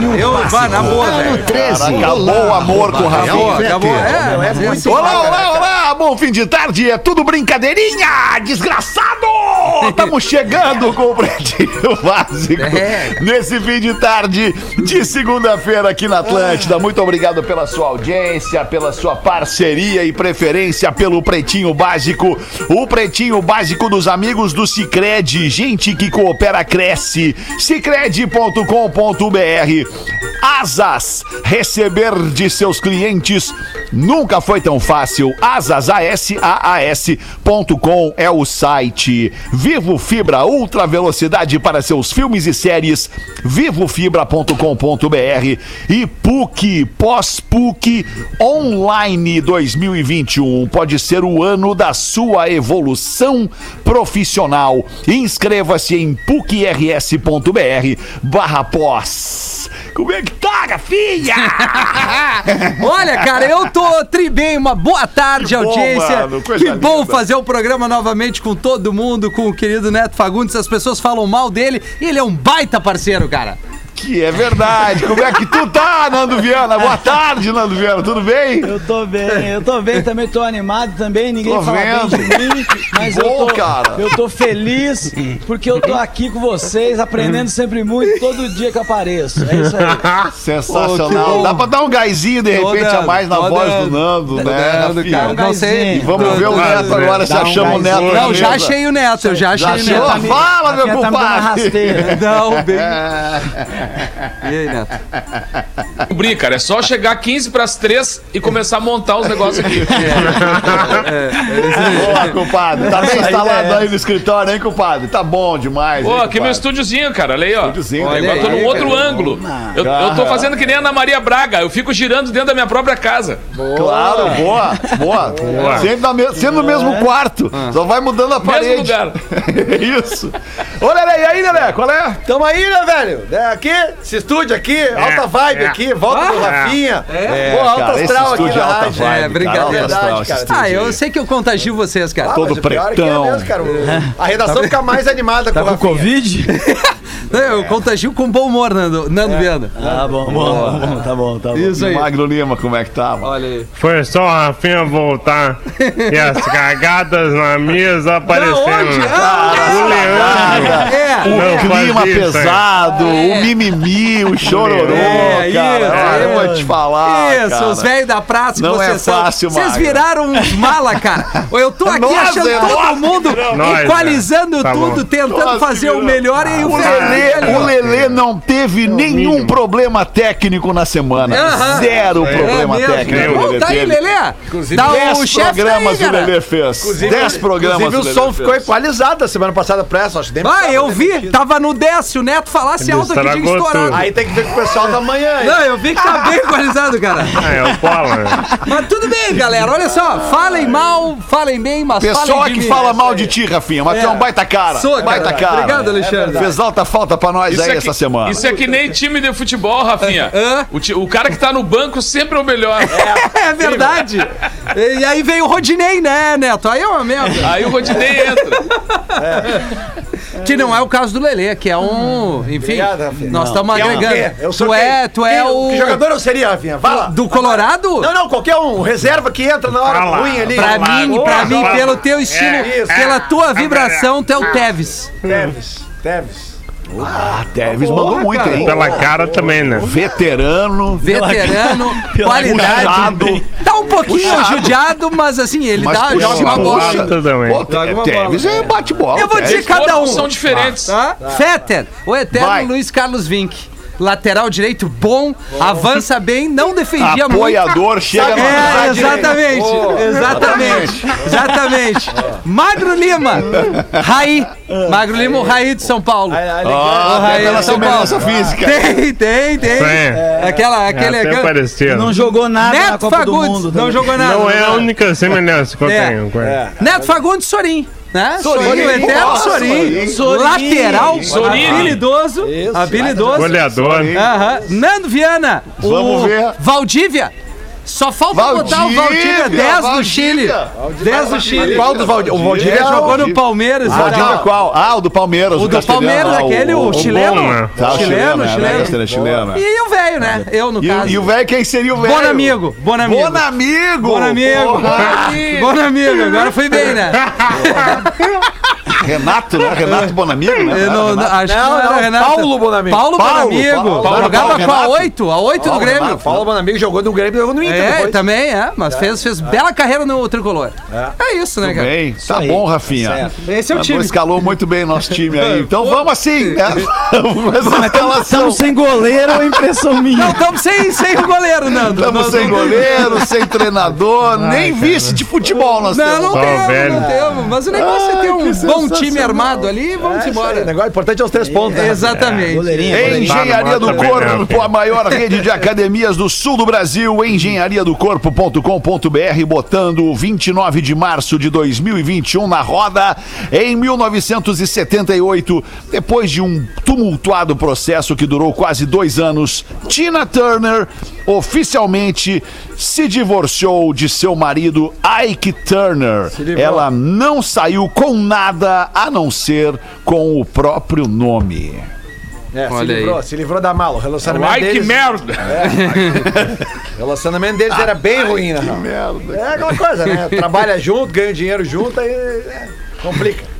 cara. Eu, vá, na boa, velho. 13. Acabou o amor com o Rafinha. acabou. É, é muito Olá, olá, olá! Bom fim de tarde, é tudo brincadeirinha! Desgraçado! Estamos chegando com o Pretinho Básico É. nesse fim de tarde de segunda-feira aqui na Atlântida. Muito obrigado pela sua audiência, pela sua parceria e preferência pelo Pretinho Básico. O Pretinho Básico dos amigos do Cicred. Gente que coopera, cresce. Cicred.com.br Asas, receber de seus clientes nunca foi tão fácil. Asas, A-S-A-A-S.com é o site. Vivo Fibra, ultra velocidade para seus filmes e séries. Vivofibra.com.br e PUC, pós-PUC online 2021. Pode ser o ano da sua evolução profissional. Inscreva-se em pucrs.br barra pós. Como é que tá, Rafinha? Olha, cara, eu tô tri bem. Uma boa tarde, Que bom, audiência. mano, coisa que bom linda. fazer o programa novamente com todo mundo, com o querido Neto Fagundes. As pessoas falam mal dele e ele é um baita parceiro, cara. Que é verdade. Como é que tu tá, Nando Viana? Boa tarde, Nando Viana. Tudo bem? Eu tô bem, eu tô bem, também tô animado também, ninguém Tô fala vendo. bem de mim, mas eu Bom, tô, cara. eu tô feliz porque eu tô aqui com vocês, aprendendo sempre muito, todo dia que eu apareço. É isso aí. Sensacional. Ô. Dá pra dar um gásinho de repente a mais na voz dando. do Nando, né? dando, Rafinha? cara. Não sei. E vamos Tô ver o. Neto agora, se Dá um achamos o Neto. Não, já achei o Neto, eu já achei Já o? Neto. Fala, meu tá me compadre. Não, bem. E aí, Neto? Brinca, cara. É só chegar 15 pras 3 e começar a montar os negócios aqui. Boa, compadre. Tá bem instalado aí no escritório, hein, compadre? Tá bom demais. Pô, hein, aqui meu estúdiozinho, cara. Olha aí, ó. Estúdiozinho, Olha, olha agora tô aí, num outro cara. ângulo. Eu, eu tô fazendo que nem a Ana Maria Braga. Eu fico girando dentro da minha própria casa. Claro, boa, boa. Sempre, na me- sempre no mesmo quarto. Só vai mudando a parede. lugar. Isso. Ô, Lelé, e aí, Lelé? Qual é? Tamo aí, né, velho? É, aqui, esse estúdio aqui, alta vibe aqui, volta do Rafinha. É. Pô, alta cara, esse astral aqui na é alta rádio. vibe, É, brincadeira. cara, alta Verdade, Ah, eu sei que eu contagio vocês, cara. Ah, Todo o pior é é pretão. mesmo, cara. O- A redação fica mais animada Tá com o com Rafinha. Covid? Eu contagio com bom humor, Nando, Nando Viana. Ah, bom, bom, bom, tá bom, tá bom. Isso aí. Magro Lima, como é que tá? mano? Olha aí. Foi só a Rafinha voltar e as cagadas na mesa aparecendo. onde? o Leandro. É. Não O clima pesado, o mimimi, o chororô, É, cara. isso, eu é. vou te falar, Isso, cara. os velhos da praça que Não vocês é são. fácil, Vocês Magra. viraram uns mala, cara. Eu tô aqui Nós achando é todo nós. mundo Nós, equalizando né? Tá tudo, bom. tentando Nós fazer o melhor e o O Lelê, o Lelê não teve nenhum mínimo. problema técnico na semana. Zero problema técnico. o Bom, tá aí. Lelê. Tá o Dez programas aí, o. Lelê fez. Dez programas Inclusive, o Lelê som ficou equalizado da semana passada pra essa, acho que Ah, eu vi, tava no 10, se o Neto falasse alto aqui, estourado. Aí tem que ver com o pessoal da manhã. hein? Não, eu vi que tá bem equalizado, cara. É o Pola. Mas tudo bem, galera. Olha só, falem mal, falem bem, mas Pessoa falem de que mim. fala mal de ti, Rafinha, mas tu é um baita cara. Sou, cara. baita cara. Obrigado, Alexandre. Fez alta falta pra nós aí é essa que, semana. isso é que nem time de futebol, Rafinha. Hã? O, ti- o cara que tá no banco sempre é o melhor. É verdade. E aí veio o Rodinei, né, Neto? Aí é uma merda. Aí o Rodinei entra. Que não é o caso do Lelê, que é um. Enfim, Obrigado, Rafinha. nós estamos Que é agregando. quê? Eu sou Tu quem? é, tu é Quem- o. Que jogador eu seria, Rafinha? Vai lá. Do Colorado? Não, não, qualquer um. Reserva que entra na hora Fala. ruim ali. Pra mim, pra mim, Colorado. pelo teu estilo, É, isso. pela tua vibração, tu é o Teves. Teves. Teves. Ah, Teves mandou muito, hein? Pela cara também, né? Veterano. Veterano, qualidade. Tá um pouquinho Puxado. judiado, mas assim, ele Mas dá, joga uma uma bola. também. Pô, Te- Teves é bate bola. Eu vou dizer cada um. São diferentes. Tá? Fetter, o eterno Vai. Luiz Carlos Vinck. Lateral direito bom, avança bem, não defendia muito. Apoiador, chega na É, na exatamente, exatamente, exatamente. Magro Lima, Raí, Magro Lima, o Raí de São Paulo. Ah, Raí tem aquela de São Paulo. física. Tem, tem, tem. Aquela, É aquele, até aquele... parecido. Não jogou nada na Neto Copa do Fagundes, Mundo. não também. jogou nada. Não é a única semelhança que eu É. tenho. ele. Neto Fagundes Sorim. Né? Sorim, Sorim, o eterno. Sorim. Lateral, Sorim. habilidoso. Habilidoso. Goleador. Aham. Nando Viana. Vamos o ver. Valdívia. Só falta botar o Valdívia 10 do Chile. 10 do Chile. Qual dos Valdir? O Valdir Ele é jogou o... no Palmeiras. Valdívia olha. qual? Ah, o do Palmeiras. O do Palmeiras, lá, aquele, o, chileno. bom, né? Tá, o chileno, é, chileno. castelhano, chileno. E o velho, né? Eu, no E, caso. e o velho, quem seria o velho? Bonamigo, Bonamigo. Bonamigo! Bonamigo. Bonamigo, agora fui bem, né? Renato, né? Renato Bonamigo, né? Eu não, não, acho que Não, não era não, Renato. Paulo Bonamigo. Paulo, Paulo, Bonamigo. Paulo, Paulo, Jogava Paulo, com a Renato. 8, a 8 do Grêmio. Paulo, Paulo Bonamigo jogou no Grêmio e jogou no Inter É, depois. também é, mas fez, fez bela carreira no Tricolor. É, isso, né, cara? Bem, tá bom, Rafinha. Esse é o Tá time. Escalou muito bem nosso time aí. Então vamos assim, né? Estamos sem goleiro ou impressão minha? Não, estamos sem, sem o goleiro, Nando. Estamos sem não- goleiro, sem treinador, nem vice de futebol nós Não, temos. não Só temos, não temos. Mas o negócio é ter um bom time armado ali e vamos É, aí, embora. O negócio importante é os três pontos, né? Exatamente. Goleirinho. Engenharia do Corpo, a maior rede de academias do sul do Brasil, engenhariadocorpo.com.br, botando o 29 de março de 2021 na roda. Em 1978, depois de um tumultuado processo que durou quase dois anos, Tina Turner oficialmente se divorciou de seu marido Ike Turner. Ela não saiu com nada a não ser com o próprio nome. É, se Olha aí. livrou, se livrou da mala. O relacionamento Ai, que deles, merda! o relacionamento deles era bem ruim, né? merda. É aquela coisa, né? Trabalha junto, ganha dinheiro junto, aí é, complica.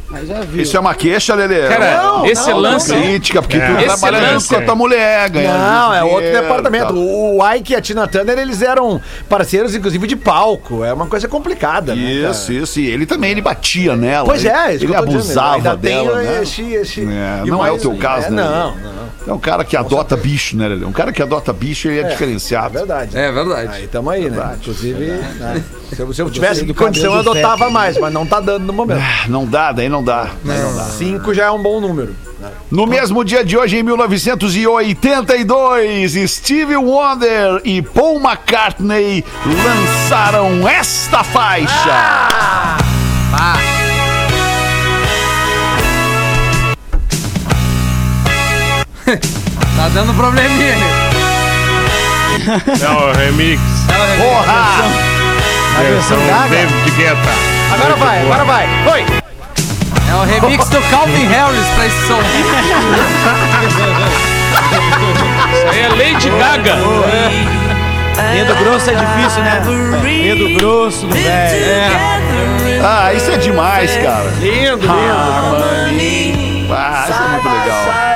Isso é uma queixa, Lelê? Cara, Não, esse não, lance. Crítica, porque tu Esse trabalha junto lance- com a tua mulher, ganha. Não, é outro departamento. tá. O Ike e a Tina Turner, eles eram parceiros, inclusive, de palco. É uma coisa complicada, né? cara? Isso, isso. E ele também, ele batia nela. Pois é, isso ele que eu tô dizendo. abusava dela, né? esse, esse- É, e não é mais- o teu caso, é, né? Não, não. É um cara que adota bicho, né, Lelê? Um cara que adota bicho, ele é, É diferenciado. verdade. É verdade. Aí tamo aí, né? Inclusive, né? se, eu, se eu tivesse do condição, eu adotava mais, mas não tá dando no momento. Ah, Não dá, daí não dá. Cinco já é um bom número. No mesmo dia de hoje, em 1982, Stevie Wonder e Paul McCartney lançaram esta faixa. Tá dando probleminha. É o remix. Porra! Versão Gaga. David Guetta. Agora vai, agora vai. Foi! É o remix do Calvin Harris pra esse som. Isso aí é Lady Gaga. Dedo grosso é difícil, né? Dedo grosso velho. Ah, isso é demais, cara. Lindo, lindo. Ah, isso é muito legal.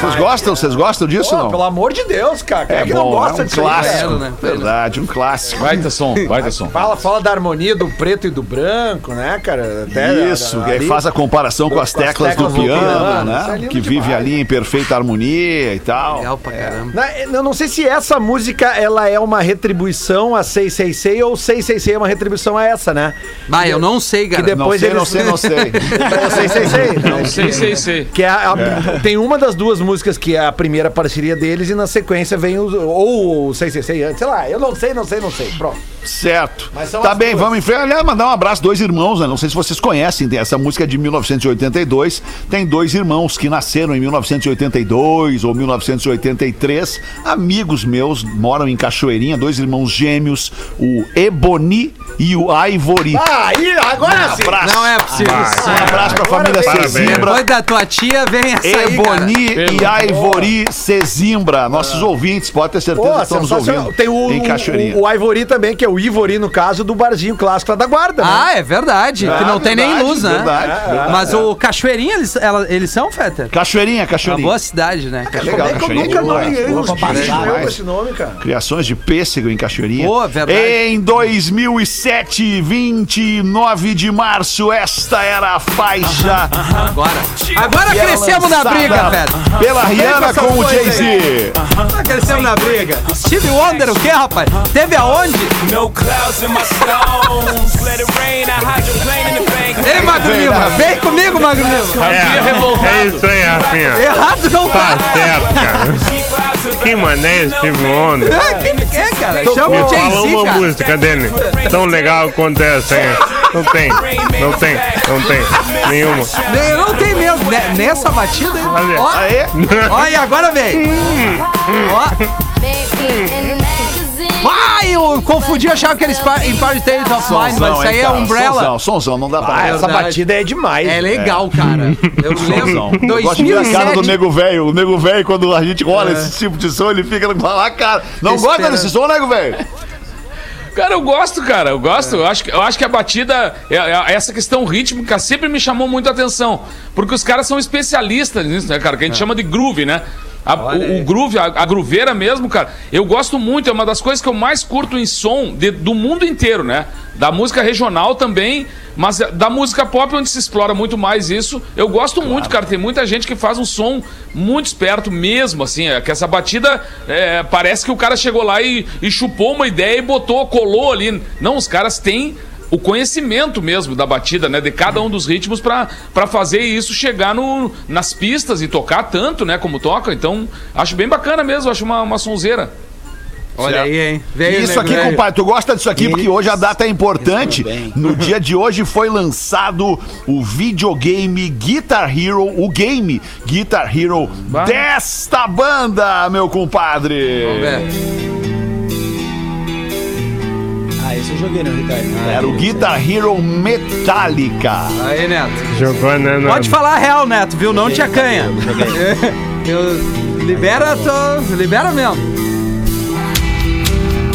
Vocês gostam? Vocês gostam disso Pô, ou não? pelo amor de Deus, cara. Quem é, É que não bom, gosta é um disso aí, clássico. velho? né? Verdade, um clássico. Vai ter som, vai ter som. Fala, fala da harmonia do preto e do branco, né, cara? Até Isso, que ali- aí faz a comparação com as com as teclas, teclas do do piano, piano, isso é né? lindo Que vive demais. ali em perfeita harmonia e tal. Legal pra caramba. Na- Eu não sei se essa música ela é uma retribuição a 666 ou 666 é uma retribuição a essa, né? Bah, eu não sei, Que cara. depois Não sei, eles- não sei, não sei. É o 666? Não sei, sei, sei. Que é a- a- tem uma das duas músicas que é a primeira parceria deles e na sequência vem o, ou o 666 antes, sei lá, eu não sei, não sei, não sei. Pronto. Certo. Tá bem, duas. vamos em frente. Aliás, mandar um abraço, dois irmãos, né? Não sei se vocês conhecem, tem essa música é de 1982. Tem dois irmãos que nasceram em 1982 ou 1983. Amigos meus, moram em Cachoeirinha, dois irmãos gêmeos, o Eboni e o Ivory. Ah, aí, agora sim. abraço. Não é possível. Um abraço pra família Parabéns. Cezimbra. Depois da tua tia, vem essa aí. Eboni e Ivory Cezimbra. Nossos ouvintes, pode ter certeza Pô, que estamos ouvindo. Tem o, em Cachoeirinha. o, o Ivory também, que é o Ivory, no caso, do barzinho clássico lá da guarda. né? Ah, é verdade. que não tem nem verdade, luz, né? verdade, verdade. Mas o Cachoeirinha, eles, ela- eles são, Fetter? Cachoeirinha, Uma Cachoeirinha. boa cidade, né? legal, é que eu Cachoeirinha nunca é nomeei os bichos esse nome, cara? Criações de pêssego em Cachoeirinha. Boa, verdade. Em 2007, 29 de março, esta era a faixa Agora. Agora crescemos na briga, Fetter. pela Rihanna com o Jay-Z. Agora crescemos na briga. Steve Wonder, o que, rapaz? Teve aonde? No clouds in my stones. Let it rain. I hydroplane in the bank. Ei, Magro Lima, vem comigo, Magro Lima. É, é isso aí, Rafinha. Errado não Tá tá. certo, cara. Que mané Steve Wonder. Ah, Quem que é, cara? Chama Me o fala Jay-Z, uma cara. música dele. Tão legal quanto essa, hein? Não tem, não tem, não tem. Nenhuma. Não tenho mesmo. Ne- Nessa batida, hein? Olha. Ó, Aê. ó, e agora vem. Ó. Vai, o eu confundi, eu achava que era Empire State of Mind, mas isso aí é? Umbrella. Sonzão, sonzão, não dá pra... Ah, essa batida é demais. É legal, cara. Eu Sonzão. lembro. Eu gosto de ver a cara do 2007. nego velho. O nego velho, quando a gente rola esse tipo de som, ele fica com a cara. Não gosta desse som, nego velho? Cara, eu gosto, cara, eu gosto. Eu, acho, que- eu acho que a batida, é- é- essa questão rítmica sempre me chamou muito a atenção. Porque os caras são especialistas nisso, né, cara? Que a gente chama de groove, né? A- o, o groove, a, a grooveira mesmo, cara, eu gosto muito, é uma das coisas que eu mais curto em som de- do mundo inteiro, né? Da música regional também, mas da música pop, onde se explora muito mais isso, eu gosto muito, cara. Tem muita gente que faz um som muito esperto mesmo, assim, é, que essa batida é, parece que o cara chegou lá e, e chupou uma ideia e botou, colou ali. Não, os caras têm o conhecimento mesmo da batida, né? De cada um dos ritmos pra pra fazer isso chegar no, nas pistas e tocar tanto, né? Como toca. Então, acho bem bacana mesmo, acho uma, uma sonzeira. Olha aí, hein? Veio Isso nego aqui, velho. compadre, tu gosta disso aqui porque hoje a data é importante. No dia de hoje foi lançado o videogame Guitar Hero, o game Guitar Hero Bah. desta banda, meu compadre. Vamos ver. Ah, esse eu joguei no Ricardo. Era o Guitar Hero Metallica. Aí, Neto. Jogou, né? Pode falar a real, Neto, viu? Não te acanha. Eu, libera, tô, libera mesmo.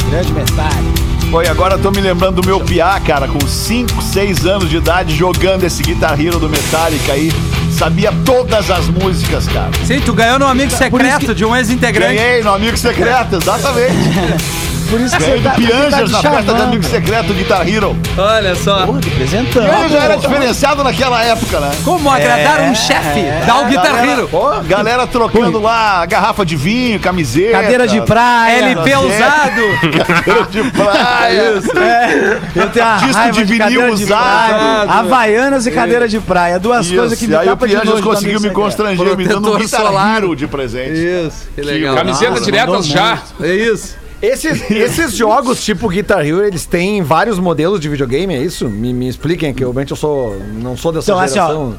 Grande metade. Foi, agora eu tô me lembrando do meu piá, cara, com 5, 6 anos de idade, jogando esse Guitar Hero do Metallica aí. Sabia todas as músicas, cara. Sim, tu ganhou no amigo secreto de um ex-integrante. Ganhei no Amigo Secreto, exatamente. Por isso que Ganhei você do tá, você tá Piangers te na festa do chamando. Amigo Secreto Guitar Hero. Olha só. Porra, representando. Ele já era diferenciado naquela época, né? Como agradar um chefe? Dá o Guitar Galera, Hero. ó, galera trocando lá garrafa de vinho, camiseta. Cadeira de praia. LP é. usado. Cadeira de praia. É, eu tenho a Disco de vinil de usado. Havaianas e cadeira de praia. Duas Isso. coisas que me E aí o de Piangers conseguiu me constranger, me dando um Guitar. Hero de presente. Isso, que legal. Camiseta mandou já. É isso. Esses, esses jogos tipo Guitar Hero, eles têm vários modelos de videogame, é isso? Me, me expliquem, que realmente eu sou, não sou dessa Então, assim, ó, geração.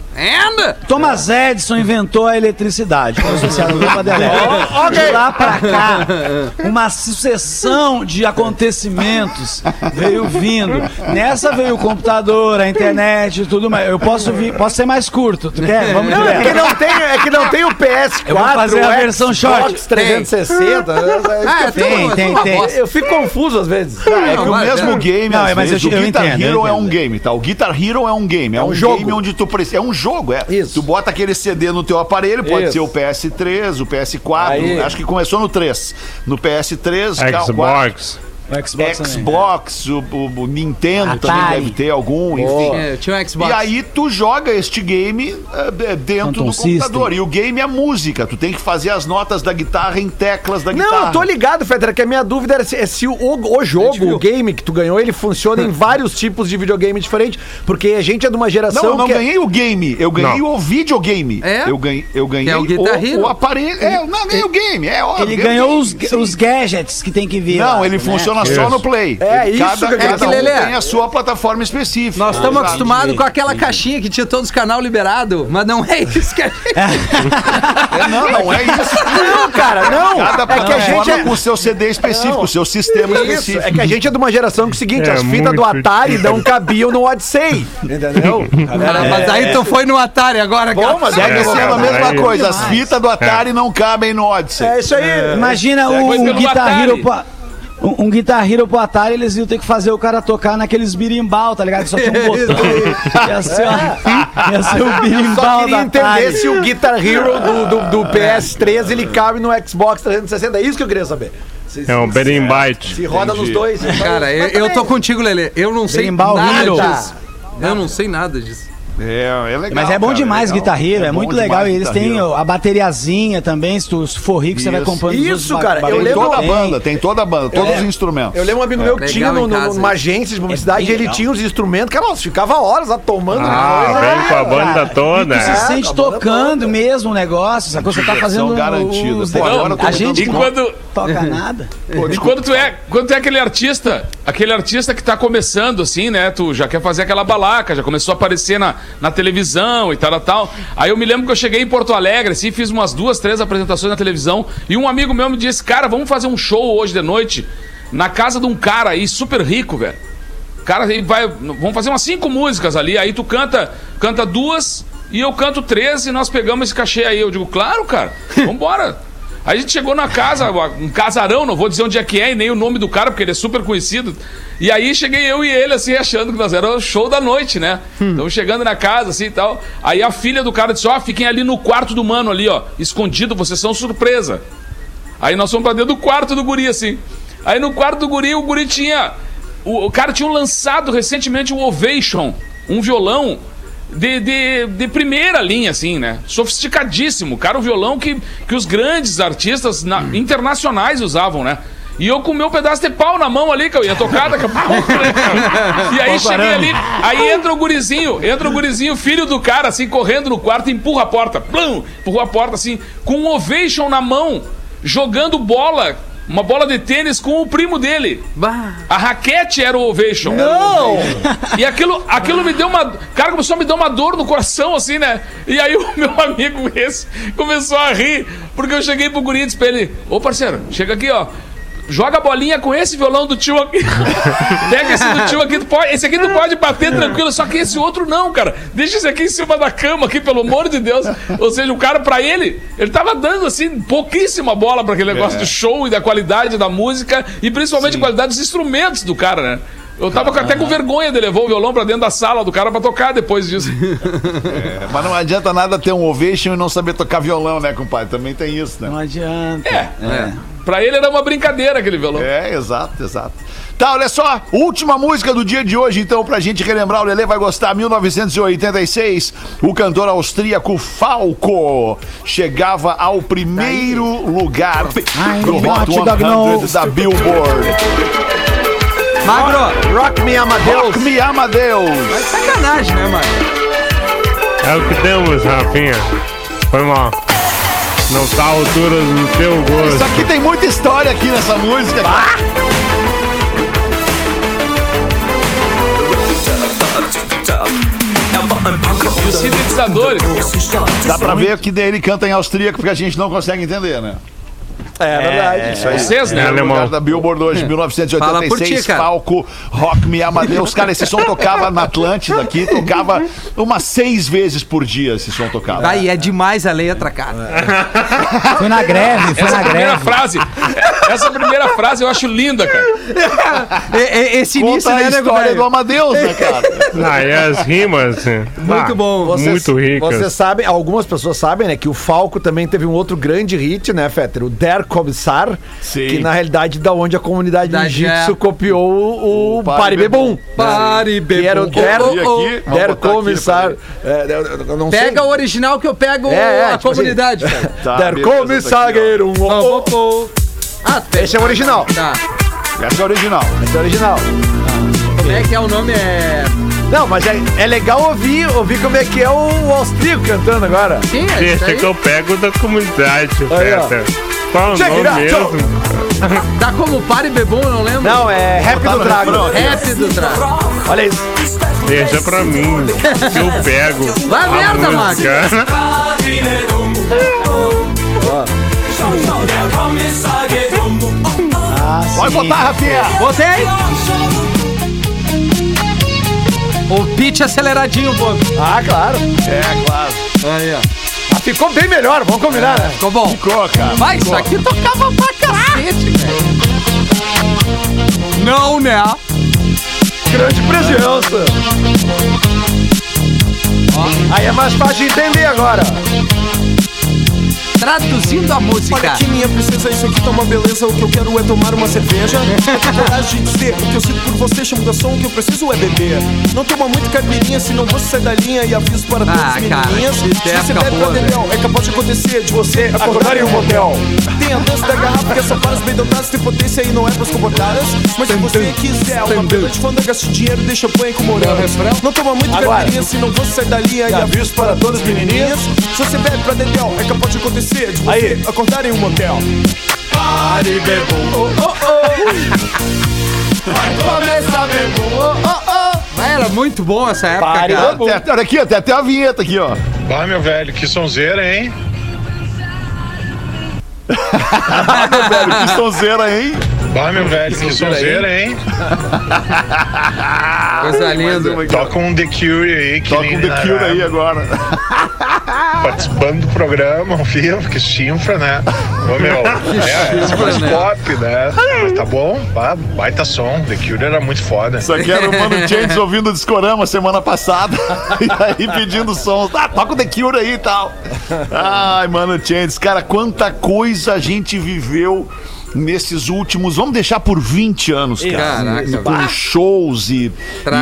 Thomas Edison inventou a eletricidade. Foi associado ao. De lá pra cá, uma sucessão de acontecimentos veio vindo. Nessa veio o computador, a internet e tudo mais. Eu posso vir, posso ser mais curto. Tu quer? Vamos Não, é que não tem, é que não tem o PS4, Eu vou fazer a o versão Xbox short. 360. é- Ah, é Tem, tem. Bosta. Eu fico confuso às vezes. É que o mesmo é. game, Não, às mas vezes, eu- o eu Guitar entendo, eu Hero é um entendo. game, tá? O Guitar Hero é um game, é, um um, jogo. game onde tu precisa, é um jogo, é. Isso. Tu bota aquele CD no teu aparelho, pode Isso. ser o PS3, o PS4, Aí. acho que começou no 3. No PS3, ca- Xbox. O Xbox, também. Xbox, o, o- o Nintendo também Atari. deve ter algum, enfim. É, tinha um Xbox. E aí tu joga este game eh, dentro Phantom do computador. System. E o game é música. Tu tem que fazer as notas da guitarra em teclas da guitarra. Não, eu tô ligado, Fetter, que a minha dúvida era se, é se o, o jogo, o game que tu ganhou, ele funciona em vários tipos de videogame diferentes. Porque a gente é de uma geração Não, eu não que é- ganhei o game, eu ganhei Não. o videogame. É? Eu ganhei, eu ganhei é o Hero. o aparelho. É, não, nem o game, é óbvio. Ele é o ganhou game, os, sim. os gadgets que tem que vir. Não, lá, ele né? funciona só Isso. no Play. É, isso cada, que queria cada um. Lelê, tem a sua plataforma específica. Nós estamos acostumados com aquela caixinha que tinha todos os canal liberado, mas não é isso que a gente... É, Não, não é isso. Não, cara, não. Cada é que a plataforma gente é... com o seu CD específico, o seu sistema Isso, específico. é que a gente é de uma geração que é o seguinte, É as fitas do Atari não cabiam no Odyssey, entendeu? Mas aí tu foi no Atari agora, cara. Bom, mas Segue É, sendo a cara, mesma coisa. As fitas do Atari não cabem no Odyssey. É isso aí. Imagina um, pelo Guitar. Hero um, um Guitar Hero pro Atari, eles iam ter que fazer o cara tocar naqueles birimbau, tá ligado? Só tinha um botão. Ia ser, uma, ia ser o Eu birimbau só queria da entender Atari. se o Guitar Hero do, do, do PS3 ele cabe no Xbox 360. É isso que eu queria saber. Se, É um berimbite. se roda nos dois. Cara, eu, eu tô contigo, Lelê. Eu não sei Berimbau nada Hero. disso. Eu não sei nada disso. É, é legal. Mas é bom cara, demais legal. Guitar Hero, é, bom muito demais legal. E eles têm a bateriazinha também, se tu for rico, você vai Isso. comprando os Isso, cara, eu Tem lembro- toda a banda, tem toda a banda, todos os instrumentos. Eu lembro um amigo meu que Legal tinha no- casa, numa hein? agência de publicidade e ele legal. tinha os instrumentos, cara, nossa, ficava horas lá tomando Ah, vem com a banda toda. Tu se é. sente tocando mesmo o negócio, essa coisa você tá fazendo garantida. Pô, agora A gente não quando, toca nada. e quando tu é, quando tu é aquele artista, aquele artista que tá começando assim, né? Tu já quer fazer aquela balaca, já começou a aparecer na, na televisão e tal, tal. Aí eu me lembro que eu cheguei em Porto Alegre, assim, fiz umas duas, três apresentações na televisão e um amigo meu me disse, cara, vamos fazer um show hoje de noite na casa de um cara aí super rico, velho. Cara aí vai. Vamos fazer umas cinco músicas ali. Aí tu canta, canta duas e eu canto três e nós pegamos esse cachê aí. Eu digo, claro, cara, vambora. Aí a gente chegou na casa, um casarão, não vou dizer onde é que é e nem o nome do cara, porque ele é super conhecido. E aí cheguei eu e ele, assim, achando que nós era o show da noite, né? Então chegando na casa, assim e tal. Aí a filha do cara disse: Ó, fiquem ali no quarto do mano, ali, ó, escondido, vocês são surpresa. Aí nós fomos pra dentro do quarto do guri, assim. Aí no quarto do guri, o guri tinha. O, o cara tinha lançado recentemente um Ovation, um violão de, de, de primeira linha, assim, né? Sofisticadíssimo. Cara, o violão que, que os grandes artistas na- internacionais usavam, né? E eu com o meu pedaço de pau na mão ali, que eu ia tocar daqui a pouco. né? E aí cheguei ali, aí entra o gurizinho, entra o gurizinho, filho do cara, assim, correndo no quarto, empurra a porta, plum, empurrou a porta, assim, com um ovation na mão, jogando bola, uma bola de tênis com o primo dele. Bah. A raquete era o ovation. Não! E aquilo, aquilo me deu uma. Cara, começou a me dar uma dor no coração, assim, né? E aí o meu amigo esse começou a rir, porque eu cheguei pro guri e disse pra ele: Ô parceiro, chega aqui, ó. Joga a bolinha com esse violão do tio aqui. Pega esse do tio aqui, tu pode, esse aqui tu pode bater tranquilo, só que esse outro não, cara. Deixa esse aqui em cima da cama aqui, pelo amor de Deus. Ou seja, o cara, pra ele, ele tava dando, assim, pouquíssima bola pra aquele negócio do show e da qualidade da música e principalmente a qualidade dos instrumentos do cara, né? Eu tava com- até com vergonha de levar o violão pra dentro da sala do cara pra tocar depois disso. Mas não adianta nada ter um ovation e não saber tocar violão, né, compadre? Também tem isso, né? Não adianta. É. Pra ele era uma brincadeira aquele violão. É, exato, exato. Tá, olha só, última música do dia de hoje, então, pra gente relembrar, o Lelê vai gostar, 1986, o cantor austríaco Falco chegava ao primeiro lugar do Hot 100 da Billboard. Magro, Rock me Amadeus. Me ama Deus! sacanagem, né, Magro? É o que temos, Rafinha. Foi mal. Não tá à altura do teu Isso gosto. aqui tem muita história aqui nessa música. E os sintetizadores. Dá pra ver que ele canta em austríaco porque a gente não consegue entender, né? É verdade. Isso aí. Vocês, né? É, alemão. lugar da Billboard hoje, Fala por 1986, ti, cara. Falco, Rock Me Amadeus. Cara, esse som tocava na Atlântida aqui, tocava umas seis vezes por dia esse som tocava. E é demais a letra, cara. Foi na greve, foi Essa na primeira greve. frase, essa primeira frase eu acho linda, cara. E- e- Esse início, Conta a né, história do Amadeus, né, cara? Ah, e as rimas. Muito ah, bom. Vocês- Muito ricas. Vocês sabem, algumas pessoas sabem, né, que o Falco também teve um outro grande hit, né, Fetter? O Der Commissar, Sim. que na realidade da onde a comunidade Da jiu-jitsu Jé. copiou o, O o Pare Pare Bebum. Pare, Que era o. Der. Vamos Der Commissar. é, Pega o original que eu pego É, é, a tipo assim. comunidade, cara. Tá, Der Commissar. tá um, oh, oh. Ah, tem. Esse é o original. Tá. Essa é a original. Esse é o original. Como é que é o nome? É. Não, mas é, é legal ouvir, ouvir como é que é o austríaco cantando agora. Sim, é isso Deixa aí. que eu pego da comunidade, Aí, ó. Peter. Qual o Check it nome out, mesmo? Tá como Pare Bebum, eu não lembro. Não, é rap do Trago. Rap do trago. Olha isso. Deixa pra mim, que eu pego. Vai a merda, música. Pode botar, Rafinha. Botei! O pitch aceleradinho, pô. Ah, claro. É, claro. Aí, ó. Ah, ficou bem melhor, vamos combinar, né? Ficou bom. Ficou, cara. Vai, isso aqui tocava pra cacete, velho. Não, né? Grande presença. Aí é mais fácil de entender agora. Traduzindo a Olha música. aqui, minha princesa, isso aqui tá uma beleza. O que eu quero é tomar uma cerveja. Tenho coragem de dizer o que eu sinto por você. Chamo da som, o que eu preciso é beber. Não toma muito caipirinha, senão você sai da linha. E aviso para todas Ah, as cara, menininhas. que Se você bebe pra dedéu, é capaz de acontecer de você acordar em um motel. Tem a dança da garrafa, que é só para as bem dotadas. Tem potência e não é pras comportadas. Mas se você quiser uma pena de fã, gaste dinheiro, deixa banho com morango. Não toma muito caipirinha, senão você sai da linha. E aviso para todas as menininhas. Se você bebe pra dedéu, é capaz de acontecer de você Aí. acordar em um motel. Pare, bebum. Oh, oh. Vai começar, bebum. Oh, oh, oh. Ah, Era muito bom essa época, Pare, cara. Tem até- Olha aqui, tem até a vinheta aqui, ó. Ah, meu velho, que sonzeira, hein? Velho, que sonzeira, hein? Bah, meu velho, que sonzeira, hein? Coisa linda. Toca um The Cure aí, que Toca um The Cure aí agora. participando do programa, ao vivo, que chifra, né? Ô, meu, é, esse é mais né? pop, né? Mas tá bom, bah, baita som. The Cure era muito foda. Isso aqui era o Mano Chains ouvindo o Discorama semana passada. E aí pedindo sons. Ah, toca o The Cure aí e tal. Ai, Mano Chains, cara, quanta coisa a gente viveu nesses últimos, vamos deixar por 20 anos, cara. Caraca, com shows e,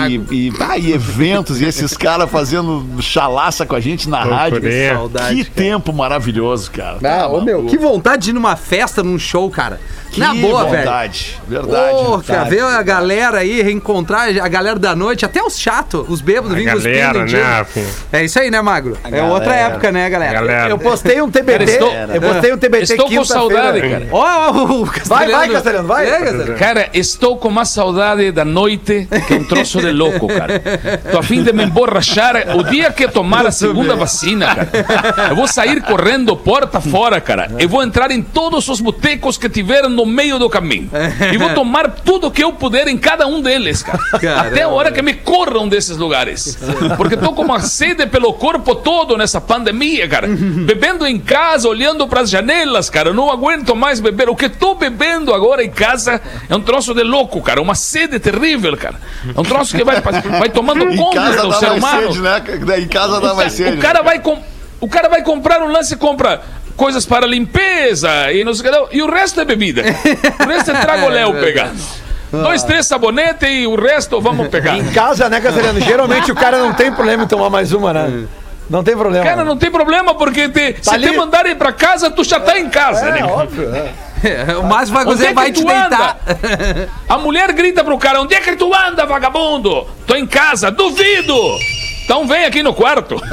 e, e, ah, e eventos, e esses caras fazendo chalaça com a gente na rádio. Loucurinha. Saudade, Que cara. tempo maravilhoso, cara. Ah, ô meu, que vontade de ir numa festa, num show, cara. Que Na boa, velho. vontade. Verdade. Pô, cara, ver a galera aí, reencontrar a galera da noite, até os chatos, os bêbados, A vindo galera, cuspindo né? É isso aí, né, Magro? É outra época, né, galera? Galera. Eu postei um TBT. Cara, estou- eu postei um TBT Estou com saudade, cara. Ó, ó, o Vai, Castelhano. vai, Castelhano, vai. É, Castelhano. Cara, estou com mais saudade da noite que um troço de louco, cara. Tô a fim de me emborrachar o dia que eu tomar a segunda vacina, cara. Eu vou sair correndo porta fora, cara. Eu vou entrar em todos os botecos que tiver no meio do caminho. E vou tomar tudo que eu puder em cada um deles, cara. Caramba. Até a hora que me corram desses lugares. Porque tô com uma sede pelo corpo todo nessa pandemia, cara. Bebendo em casa, olhando pras janelas, cara. Eu não aguento mais beber. O que tô bebendo agora em casa é um troço de louco, cara. Uma sede terrível, cara. É um troço que vai, vai tomando conta do ser humano. sede, né? Em casa dá mais sede. O cara vai com, o cara vai comprar um lance e compra coisas para limpeza e não sei o que e o resto é bebida. O resto é trago Léo pegar. Dois, três sabonetes e o resto vamos pegar. Em casa, né, Castelhano? Geralmente o cara não tem problema em tomar mais uma, né? Não tem problema. Cara, não tem problema, porque te, se ali. te mandarem pra casa, tu já tá em casa, É, né? óbvio. É. O Márcio vai Onde é vai te deitar. anda? A mulher grita pro cara: Onde é que tu anda, vagabundo? Tô em casa, duvido! Então vem aqui no quarto.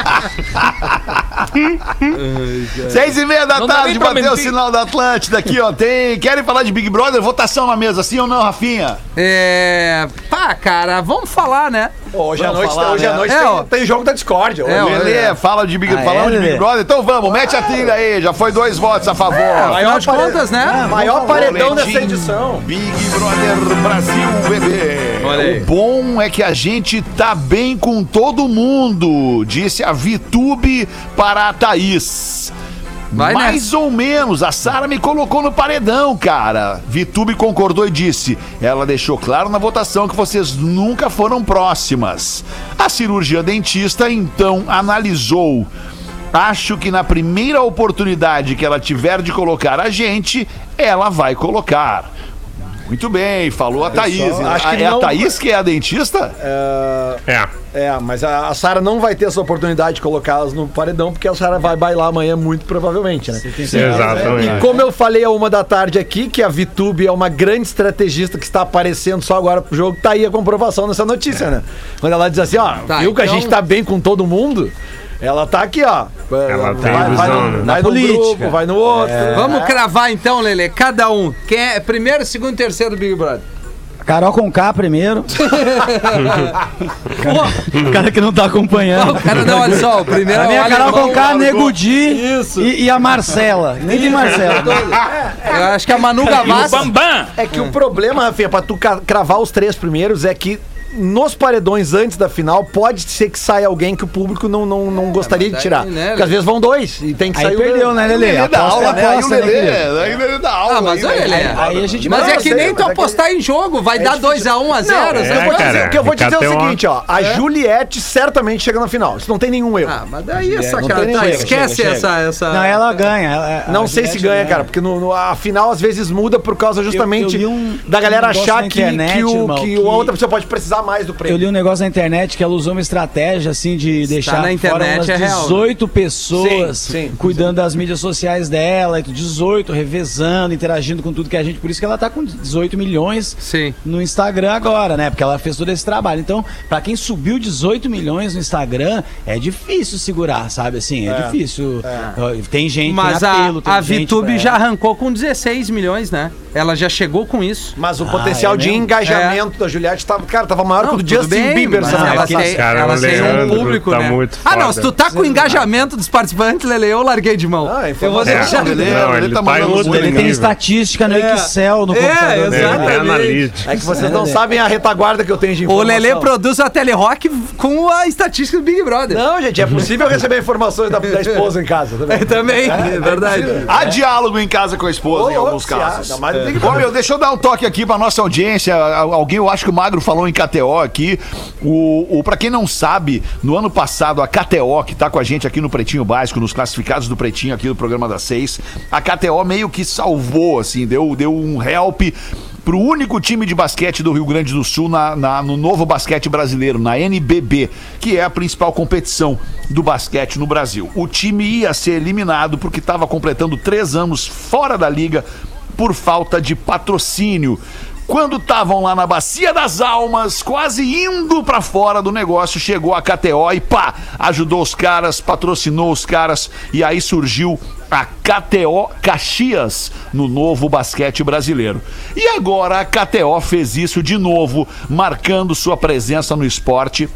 Seis e meia da Não tarde, bateu o sinal da Atlântida aqui, ó. Tem. Querem falar de Big Brother? Votação na mesa, sim ou não, Rafinha? É. Pá, cara, vamos falar, né? Hoje à noite, falar, hoje à né? noite É, ó. tem, tem jogo da Discord. É. Lelê, fala de Big, Ah, é, de Big? Brother. Então vamos, mete a trilha aí. Já foi dois votos a favor. Afinal de pare- contas, né? maior paredão Boletim dessa edição. Big Brother Brasil, bebê. Olha aí. O bom é que a gente tá bem com todo mundo, disse a Vitube para a Thaís. Vai Mais ou menos, a Sara me colocou no paredão, cara. Vitube concordou e disse: ela deixou claro na votação que vocês nunca foram próximas. A cirurgia dentista então analisou. Acho que na primeira oportunidade que ela tiver de colocar a gente, ela vai colocar. Muito bem, falou a Thaís. acho Ah, que é não- a Thaís que é a dentista? É. É, mas a, a Sara não vai ter essa oportunidade de colocá-las no paredão, porque a Sara vai bailar amanhã muito provavelmente, né? Exatamente. E como eu falei a uma da tarde aqui, que a Vitube é uma grande estrategista que está aparecendo só agora pro jogo, tá aí a comprovação nessa notícia, né? Quando ela diz assim, ó, Tá, viu que a então- gente tá bem com todo mundo? Ela tá aqui, ó. Ela tem vai, vai no, né? vai no grupo, vai no outro. Vamos cravar então, Lele, cada um. Quem é primeiro, segundo e terceiro do Big Brother? Carol com K primeiro. o cara que não tá acompanhando. O cara não, olha só, o primeiro A é minha o Carol com K, largou. Nego Di e, e a Marcela. Nem tem Marcela. Eu acho que a Manu o Gavassi... Bambam. É que o problema, Rafinha, pra tu cravar os três primeiros é que nos paredões antes da final pode ser que saia alguém que o público não, não, não gostaria mas de tirar. aí, né, Porque às vezes vão dois e tem que Aí sair o- perdeu, né, Lelê? Dá Aposta aula, é né? Aí o né, Lelê, querido? aí o Lelê dá aula. Ah, mas aí, olha, né? Lelê. Aí a gente Mas Não, é que nem tu é apostar em jogo, vai dar 2x1 a 0 Não, é, cara, o que eu vou tem dizer é o seguinte, ó. A Juliette certamente chega na final. Isso não tem nenhum erro. Ah, mas daí é nem Tá, jeito. esquece essa, essa... Não, ela ganha. não sei se ganha, cara, porque a final às vezes muda por causa justamente um- da galera um achar o, que- a outra pessoa pode precisar mais do Eu prêmio. li um negócio na internet que ela usou uma estratégia assim de deixar na internet, fora é umas real, né? 18 pessoas Sim, sim. cuidando das mídias sociais dela, e 18 revezando, interagindo com tudo que a gente, por isso que ela tá com 18 milhões Sim. no Instagram agora, né? Porque ela fez todo esse trabalho. Então, pra quem subiu 18 milhões no Instagram, é difícil segurar, sabe assim? É, difícil. Tem gente, Mas tem a, apelo, tem a gente Vitube pra- já arrancou com 16 milhões, né? Ela já chegou com isso. Mas o potencial é de mesmo? engajamento da Juliette tava, cara, tava maior que o do Justin bem, Bieber mas ela tem, Cara, ela o tem um público, tá né? muito ah, não, se tu tá com o engajamento dos participantes, Lele, eu larguei de mão. Ah, eu vou deixar. Ele, Não, ele ele tá tá muito Ele tem estatística no É. Excel, no É, computador. É exatamente. analítico. É que vocês não sabem a retaguarda que eu tenho de O informação. Lele produz a Telerock com a estatística do Big Brother. Não, gente, é possível receber informações da, da esposa em casa também. Também, é verdade. Há diálogo em casa com a esposa em alguns casos. ainda mais Ô, meu, deixa eu dar um toque aqui pra nossa audiência. Al- Alguém, eu acho que o Magro falou em KTO aqui. O, o, pra quem não sabe, no ano passado, a KTO, que tá com a gente aqui no Pretinho Básico, nos classificados do Pretinho aqui do programa das seis, a KTO meio que salvou, assim, deu, deu um help pro único time de basquete do Rio Grande do Sul na, na- no novo basquete brasileiro, na NBB, que é a principal competição do basquete no Brasil. O time ia ser eliminado porque estava completando três anos fora da liga por falta de patrocínio. Quando estavam lá na Bacia das Almas, quase indo pra fora do negócio, chegou a KTO e pá, ajudou os caras, patrocinou os caras e aí surgiu a KTO Caxias no novo basquete brasileiro. E agora a KTO fez isso de novo, marcando sua presença no esporte